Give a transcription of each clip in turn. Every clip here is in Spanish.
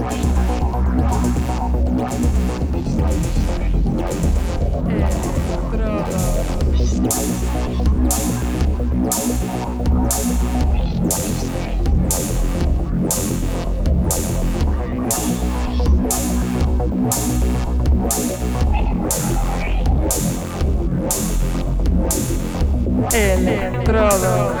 Estrada. Electrodos.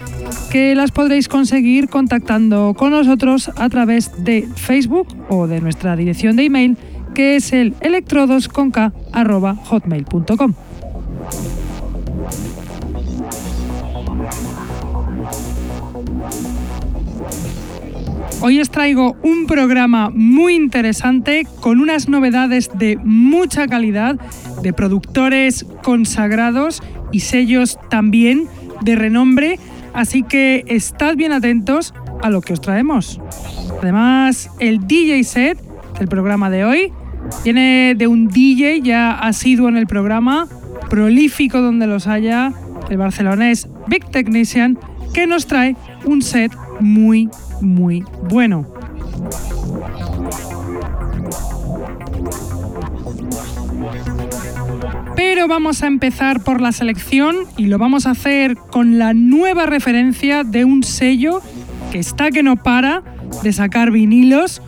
que las podréis conseguir contactando con nosotros a través de Facebook o de nuestra dirección de email que es el electrodosconk.hotmail.com. Hoy os traigo un programa muy interesante con unas novedades de mucha calidad, de productores consagrados y sellos también de renombre Así que estad bien atentos a lo que os traemos. Además, el DJ set del programa de hoy viene de un DJ ya asiduo en el programa, prolífico donde los haya, el barcelonés Big Technician, que nos trae un set muy, muy bueno. Pero vamos a empezar por la selección y lo vamos a hacer con la nueva referencia de un sello que está que no para de sacar vinilos.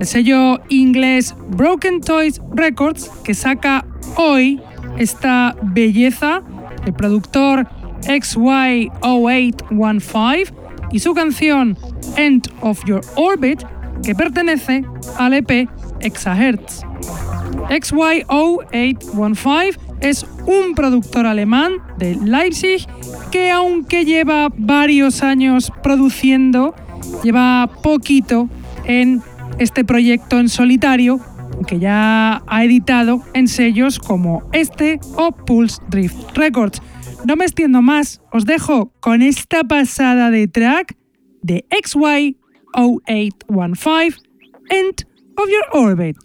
El sello inglés Broken Toys Records que saca hoy esta belleza. El productor XY0815 y su canción End of Your Orbit que pertenece al EP Exahertz. XYO815 es un productor alemán de Leipzig que aunque lleva varios años produciendo, lleva poquito en este proyecto en solitario, que ya ha editado en sellos como este o Pulse Drift Records. No me extiendo más, os dejo con esta pasada de track de XY0815, End of Your Orbit.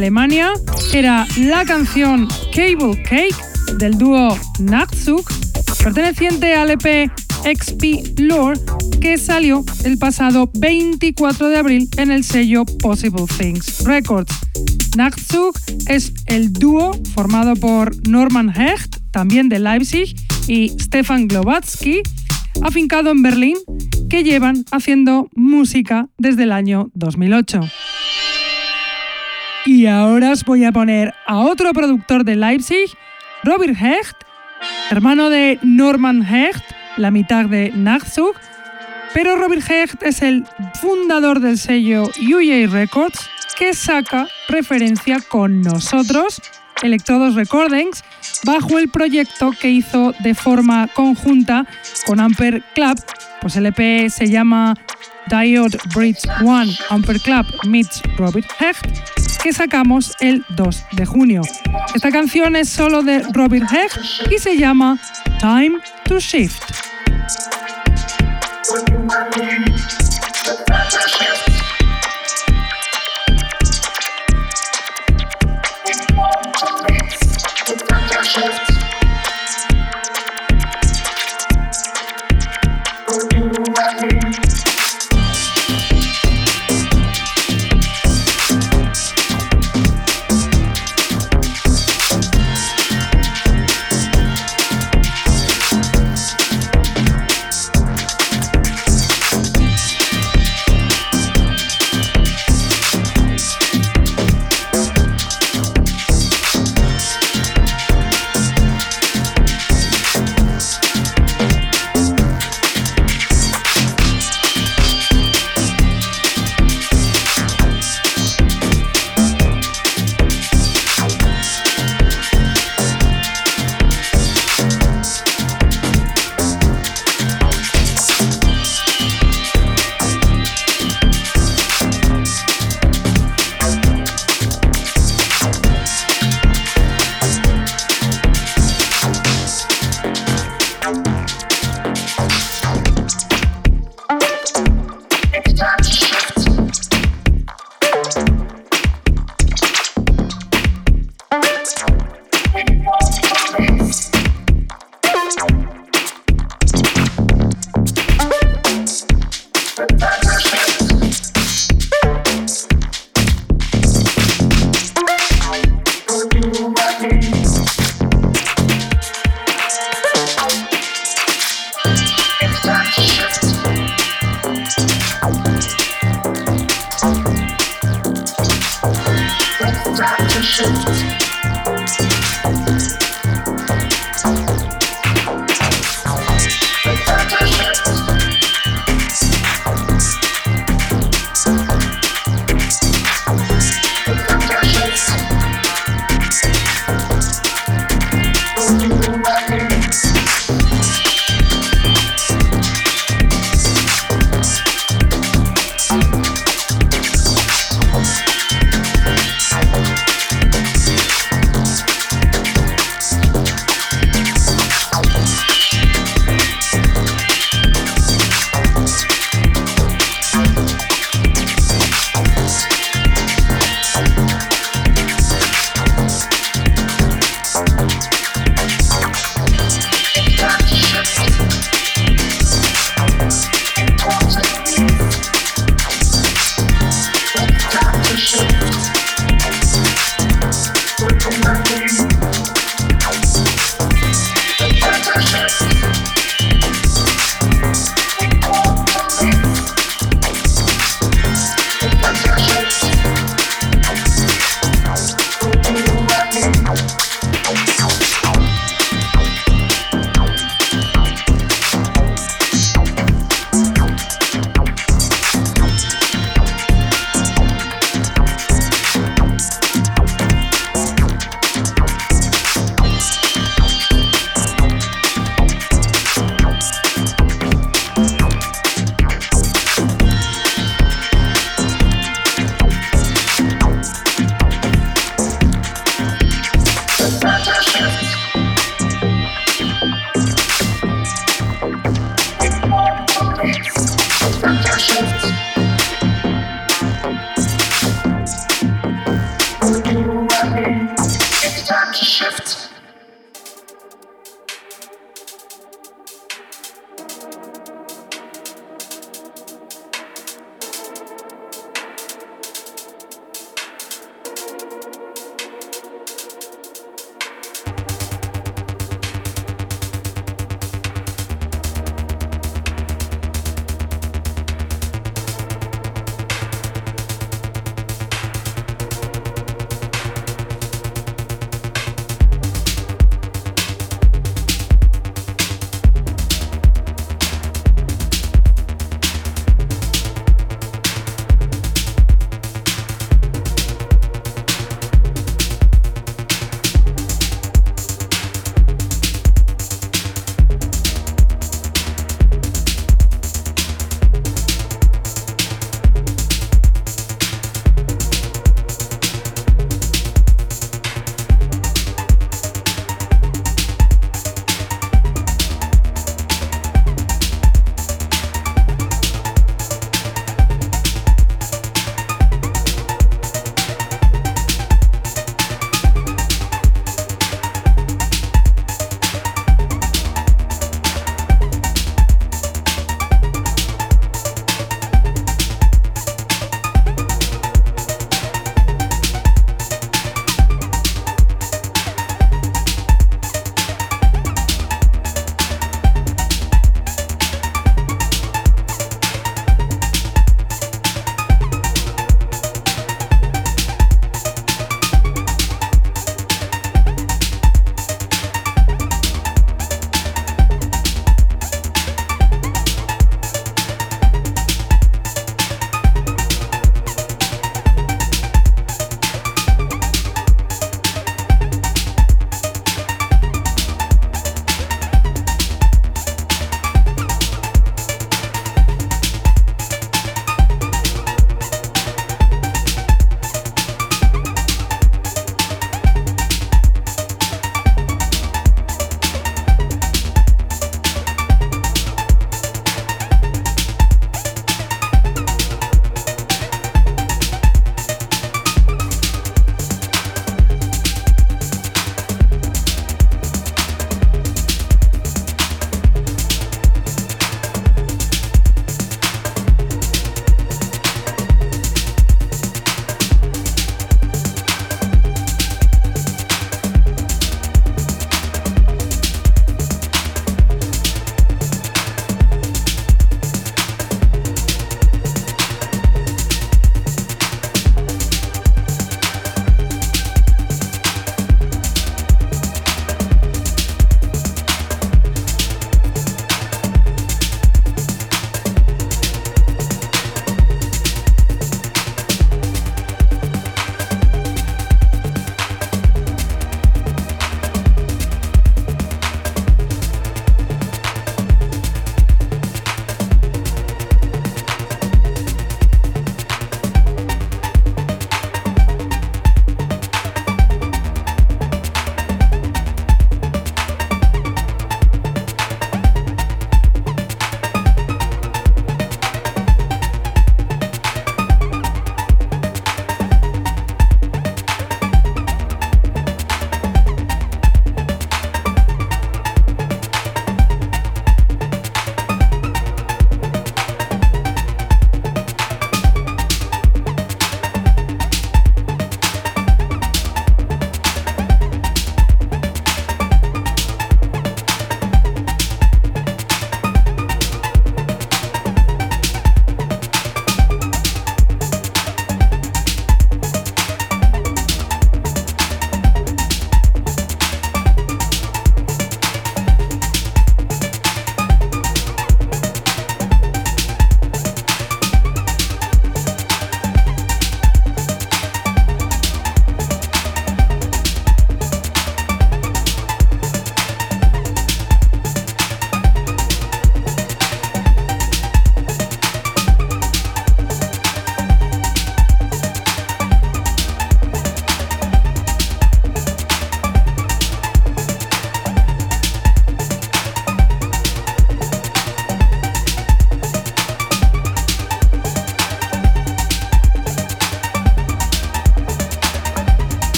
Alemania. Era la canción Cable Cake del dúo Nachzug, perteneciente al EP XP Lore, que salió el pasado 24 de abril en el sello Possible Things Records. Nachzug es el dúo formado por Norman Hecht, también de Leipzig, y Stefan Globatsky, afincado en Berlín, que llevan haciendo música desde el año 2008. Y ahora os voy a poner a otro productor de Leipzig, Robert Hecht, hermano de Norman Hecht, la mitad de Nachzug, pero Robert Hecht es el fundador del sello UJ Records que saca referencia con nosotros, Electrodos Recordings, bajo el proyecto que hizo de forma conjunta con Amper Club, pues el EP se llama Diode Bridge One Amper Club meets Robert Hecht, que sacamos el 2 de junio. Esta canción es solo de Robert Hecht y se llama Time to Shift.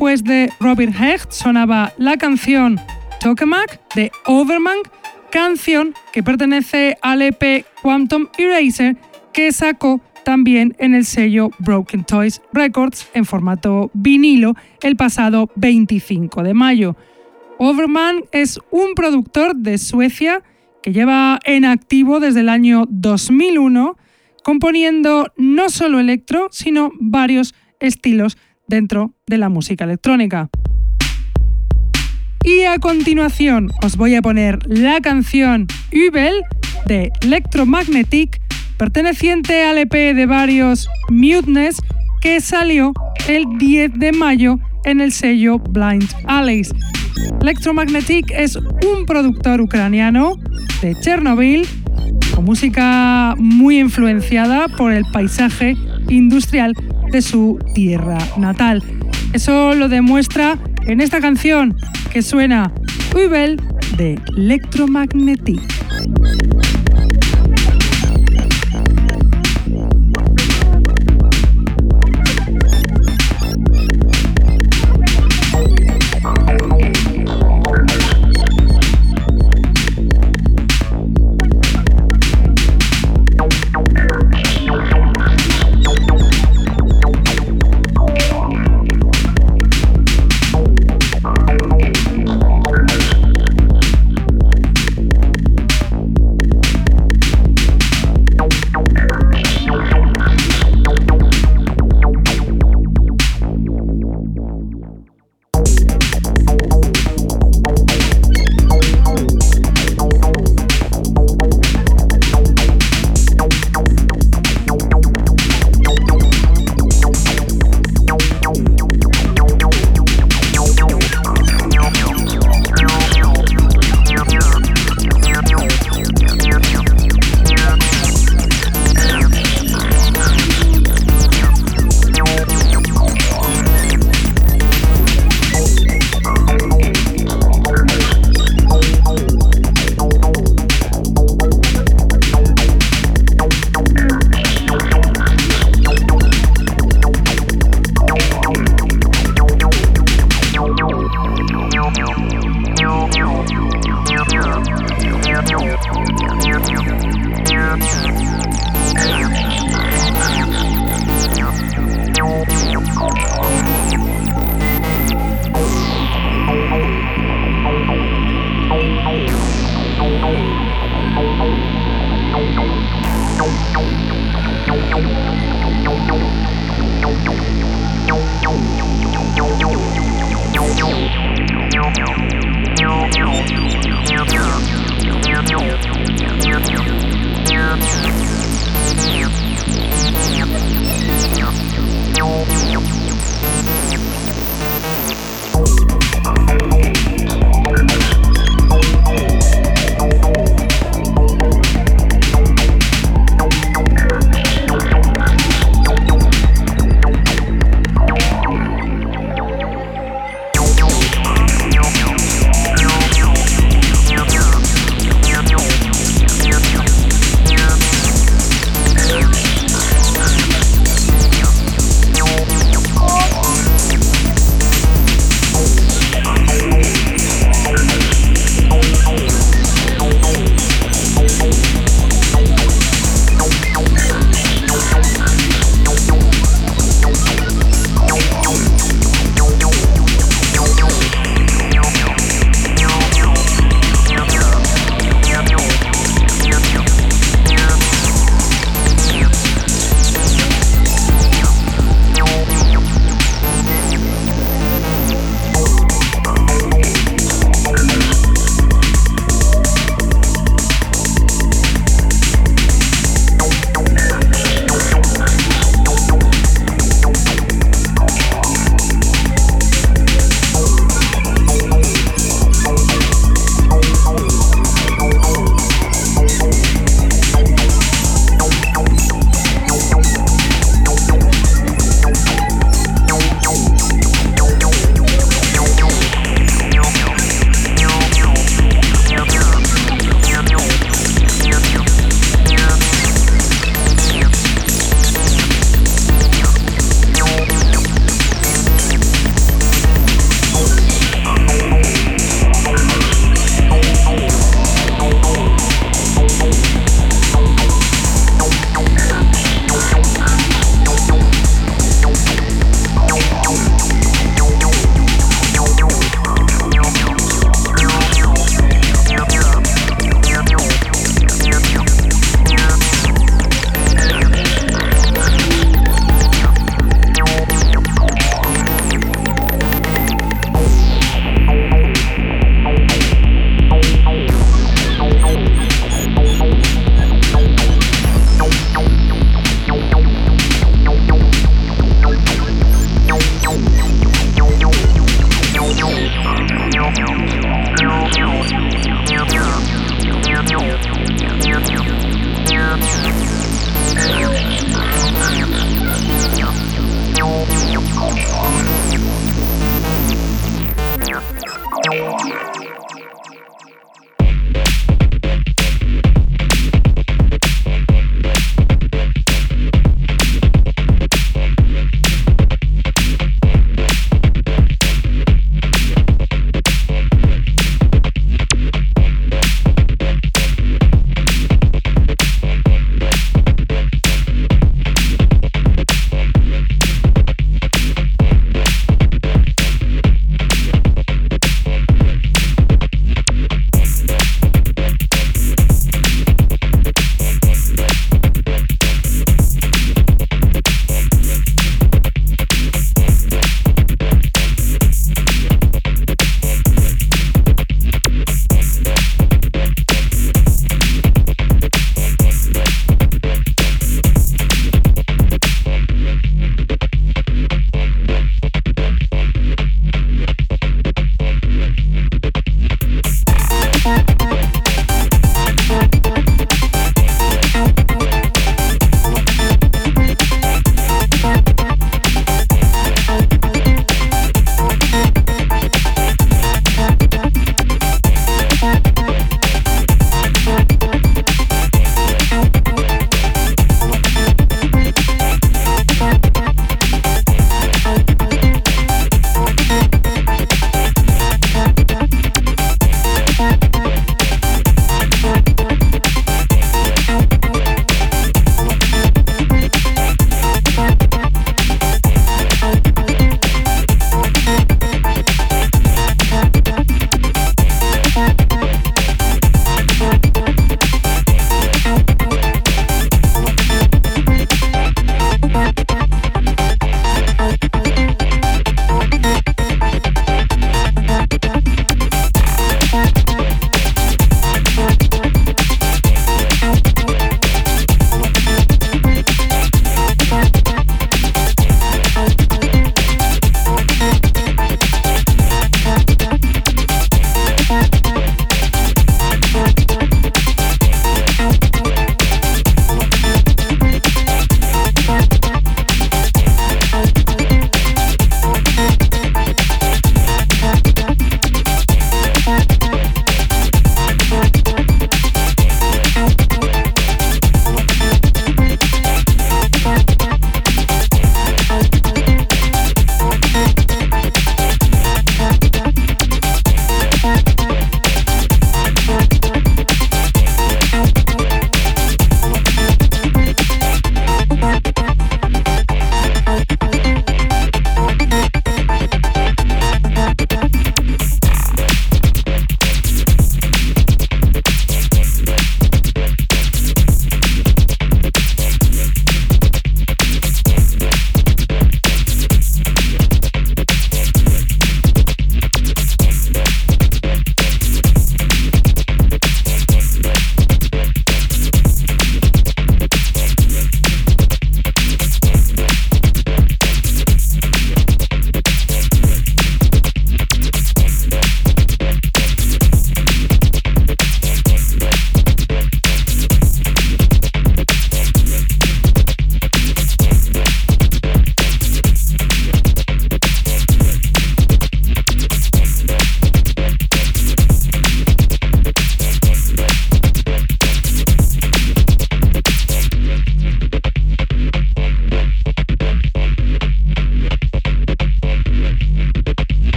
Después de Robin Hecht sonaba la canción Tokamak de Overman, canción que pertenece al EP Quantum Eraser que sacó también en el sello Broken Toys Records en formato vinilo el pasado 25 de mayo. Overman es un productor de Suecia que lleva en activo desde el año 2001, componiendo no solo electro, sino varios estilos dentro de la música electrónica. Y a continuación os voy a poner la canción Übel de Electromagnetic, perteneciente al EP de varios Muteness que salió el 10 de mayo en el sello Blind Alleys. Electromagnetic es un productor ucraniano de Chernobyl con música muy influenciada por el paisaje industrial de su tierra natal. Eso lo demuestra en esta canción que suena Ubel de Electromagnetic.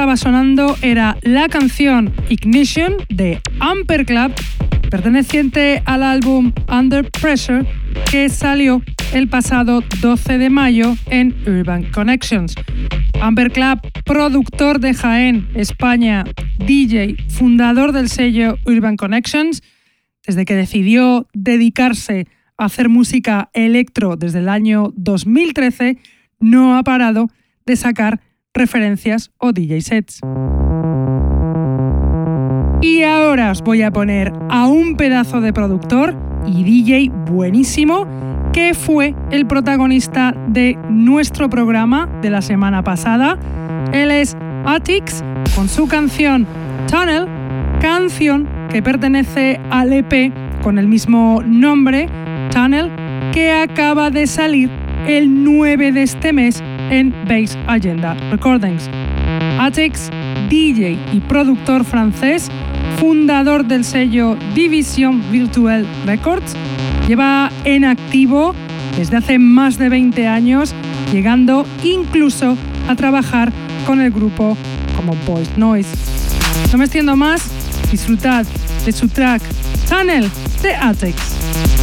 Estaba sonando era la canción Ignition de Amper Club, perteneciente al álbum Under Pressure, que salió el pasado 12 de mayo en Urban Connections. Amber Club, productor de Jaén, España, DJ, fundador del sello Urban Connections, desde que decidió dedicarse a hacer música electro desde el año 2013, no ha parado de sacar referencias o DJ sets. Y ahora os voy a poner a un pedazo de productor y DJ buenísimo que fue el protagonista de nuestro programa de la semana pasada. Él es Atix con su canción Tunnel, canción que pertenece al EP con el mismo nombre, Tunnel, que acaba de salir el 9 de este mes en Base Agenda Recordings. Atix, DJ y productor francés, fundador del sello Division Virtual Records, lleva en activo desde hace más de 20 años, llegando incluso a trabajar con el grupo como Voice Noise. No me extiendo más, disfrutad de su track Tunnel de Atex.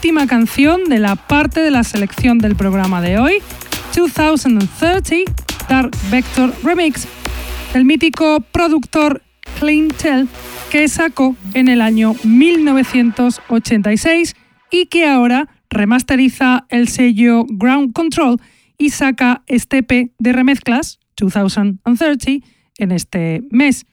última canción de la parte de la selección del programa de hoy, 2030 Dark Vector Remix, del mítico productor Clintel que sacó en el año 1986 y que ahora remasteriza el sello Ground Control y saca este P de remezclas 2030 en este mes.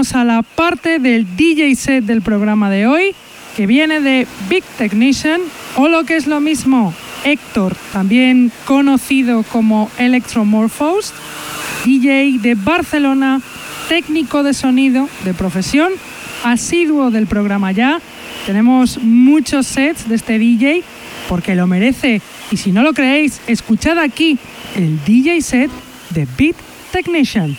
A la parte del DJ set del programa de hoy, que viene de Big Technician, o lo que es lo mismo, Héctor, también conocido como Electromorphos, DJ de Barcelona, técnico de sonido de profesión, asiduo del programa ya. Tenemos muchos sets de este DJ porque lo merece. Y si no lo creéis, escuchad aquí el DJ set de Beat Technician.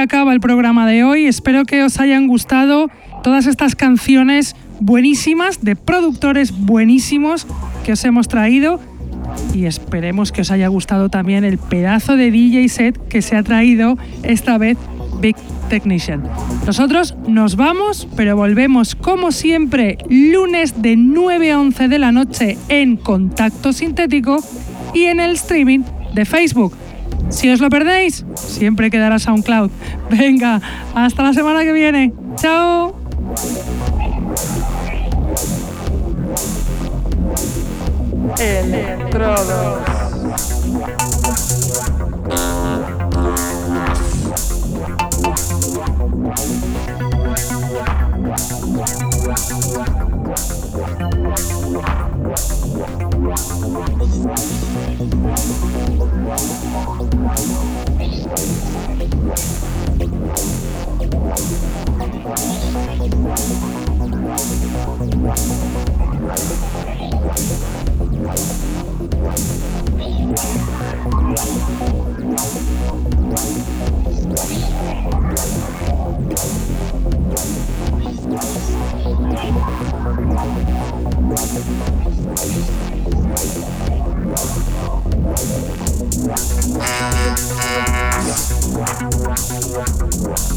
Acaba el programa de hoy. Espero que os hayan gustado todas estas canciones buenísimas de productores buenísimos que os hemos traído y esperemos que os haya gustado también el pedazo de DJ set que se ha traído esta vez Big Technician. Nosotros nos vamos, pero volvemos como siempre lunes de 9 a 11 de la noche en Contacto Sintético y en el streaming de Facebook. Si os lo perdéis, siempre quedará SoundCloud. Venga, hasta la semana que viene. ¡Chao! Electrodos. Wow.